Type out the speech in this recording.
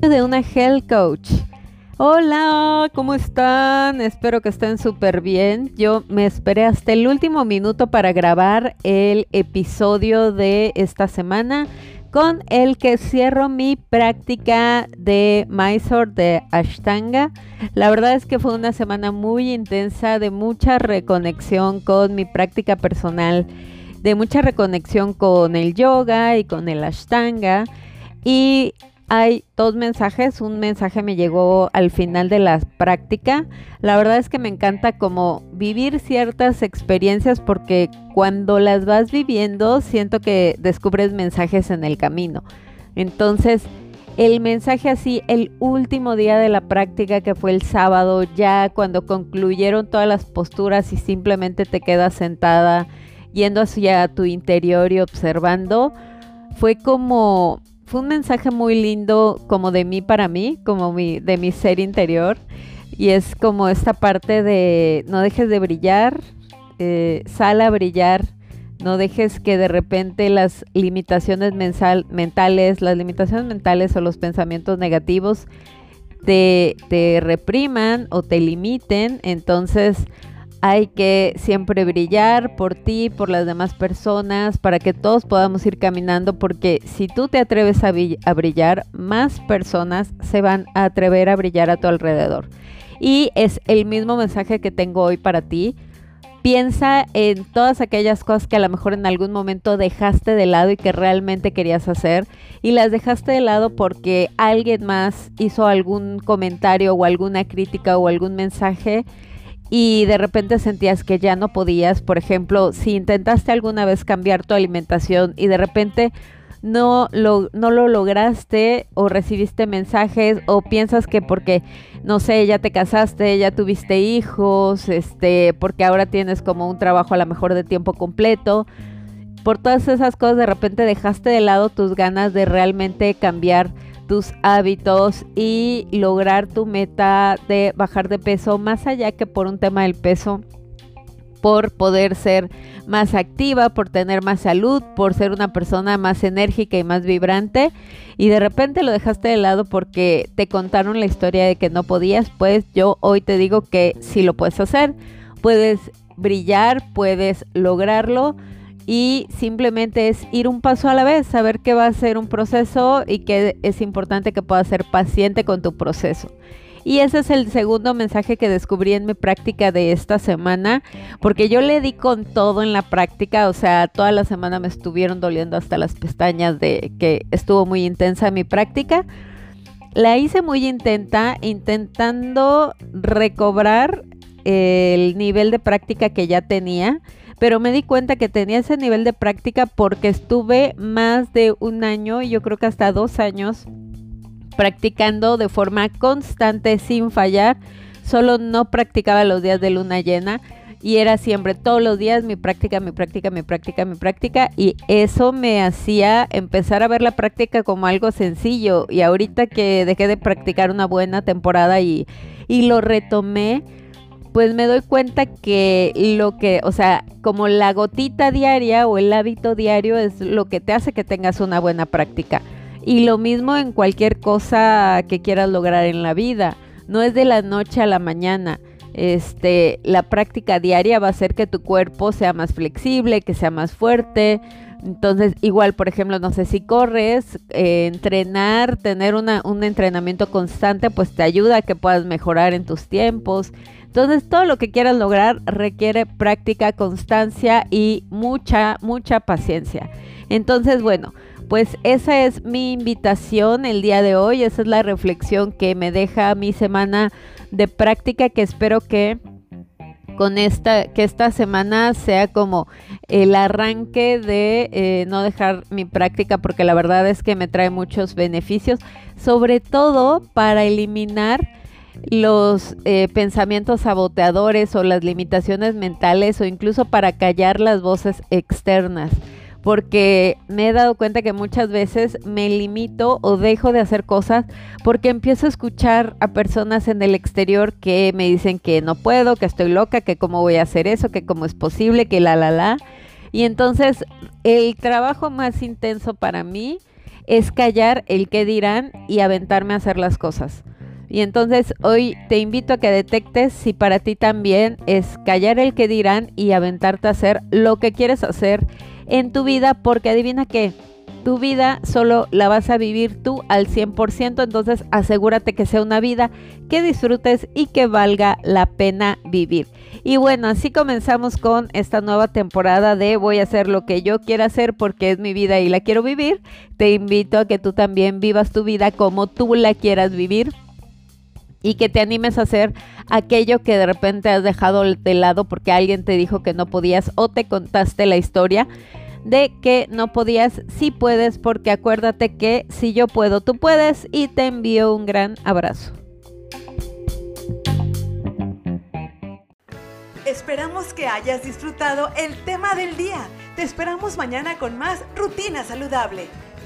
De una health coach. Hola, ¿cómo están? Espero que estén súper bien. Yo me esperé hasta el último minuto para grabar el episodio de esta semana con el que cierro mi práctica de Mysore de Ashtanga. La verdad es que fue una semana muy intensa de mucha reconexión con mi práctica personal, de mucha reconexión con el yoga y con el Ashtanga. Y hay dos mensajes. Un mensaje me llegó al final de la práctica. La verdad es que me encanta como vivir ciertas experiencias porque cuando las vas viviendo siento que descubres mensajes en el camino. Entonces, el mensaje así, el último día de la práctica que fue el sábado, ya cuando concluyeron todas las posturas y simplemente te quedas sentada yendo hacia tu interior y observando, fue como fue un mensaje muy lindo como de mí para mí, como mi, de mi ser interior. Y es como esta parte de no dejes de brillar, eh, sal a brillar, no dejes que de repente las limitaciones mentales, las limitaciones mentales o los pensamientos negativos te, te repriman o te limiten. Entonces hay que siempre brillar por ti, por las demás personas, para que todos podamos ir caminando, porque si tú te atreves a, brillar, más personas se van a atrever a brillar a tu alrededor. Y es el mismo mensaje que tengo hoy para ti. Piensa en todas aquellas cosas que a lo mejor en algún momento dejaste de lado y que realmente querías hacer y las dejaste de lado porque alguien más hizo algún comentario o alguna crítica o algún mensaje y de repente sentías que ya no podías, por ejemplo, si intentaste alguna vez cambiar tu alimentación y de repente no lo, no lo lograste o recibiste mensajes o piensas que porque, no sé, ya te casaste, ya tuviste hijos, este, porque ahora tienes como un trabajo a lo mejor de tiempo completo, por todas esas cosas de repente dejaste de lado tus ganas de realmente cambiar tus hábitos y lograr tu meta de bajar de peso más allá que por un tema del peso por poder ser más activa, por tener más salud, por ser una persona más enérgica y más vibrante. Y de repente lo dejaste de lado porque te contaron la historia de que no podías, pues yo hoy te digo que sí lo puedes hacer, puedes brillar, puedes lograrlo y simplemente es ir un paso a la vez, saber que va a ser un proceso y que es importante que puedas ser paciente con tu proceso. Y ese es el segundo mensaje que descubrí en mi práctica de esta semana, porque yo le di con todo en la práctica, o sea, toda la semana me estuvieron doliendo hasta las pestañas de que estuvo muy intensa mi práctica. La hice muy intenta, intentando recobrar el nivel de práctica que ya tenía pero me di cuenta que tenía ese nivel de práctica porque estuve más de un año, yo creo que hasta dos años, practicando de forma constante sin fallar. Solo no practicaba los días de luna llena y era siempre todos los días mi práctica, mi práctica, mi práctica, mi práctica y eso me hacía empezar a ver la práctica como algo sencillo y ahorita que dejé de practicar una buena temporada y, y lo retomé, pues me doy cuenta que lo que, o sea, como la gotita diaria o el hábito diario es lo que te hace que tengas una buena práctica. Y lo mismo en cualquier cosa que quieras lograr en la vida. No es de la noche a la mañana. Este, la práctica diaria va a hacer que tu cuerpo sea más flexible, que sea más fuerte. Entonces, igual, por ejemplo, no sé si corres, eh, entrenar, tener una, un entrenamiento constante, pues te ayuda a que puedas mejorar en tus tiempos. Entonces, todo lo que quieras lograr requiere práctica, constancia y mucha, mucha paciencia. Entonces, bueno, pues esa es mi invitación el día de hoy, esa es la reflexión que me deja mi semana de práctica que espero que con esta, que esta semana sea como el arranque de eh, no dejar mi práctica porque la verdad es que me trae muchos beneficios, sobre todo para eliminar los eh, pensamientos saboteadores o las limitaciones mentales o incluso para callar las voces externas. Porque me he dado cuenta que muchas veces me limito o dejo de hacer cosas porque empiezo a escuchar a personas en el exterior que me dicen que no puedo, que estoy loca, que cómo voy a hacer eso, que cómo es posible, que la la la. Y entonces el trabajo más intenso para mí es callar el qué dirán y aventarme a hacer las cosas. Y entonces hoy te invito a que detectes si para ti también es callar el que dirán y aventarte a hacer lo que quieres hacer en tu vida, porque adivina qué, tu vida solo la vas a vivir tú al 100%, entonces asegúrate que sea una vida que disfrutes y que valga la pena vivir. Y bueno, así comenzamos con esta nueva temporada de voy a hacer lo que yo quiera hacer porque es mi vida y la quiero vivir. Te invito a que tú también vivas tu vida como tú la quieras vivir y que te animes a hacer aquello que de repente has dejado de lado porque alguien te dijo que no podías o te contaste la historia de que no podías, sí puedes, porque acuérdate que si yo puedo, tú puedes y te envío un gran abrazo. Esperamos que hayas disfrutado el tema del día. Te esperamos mañana con más Rutina Saludable.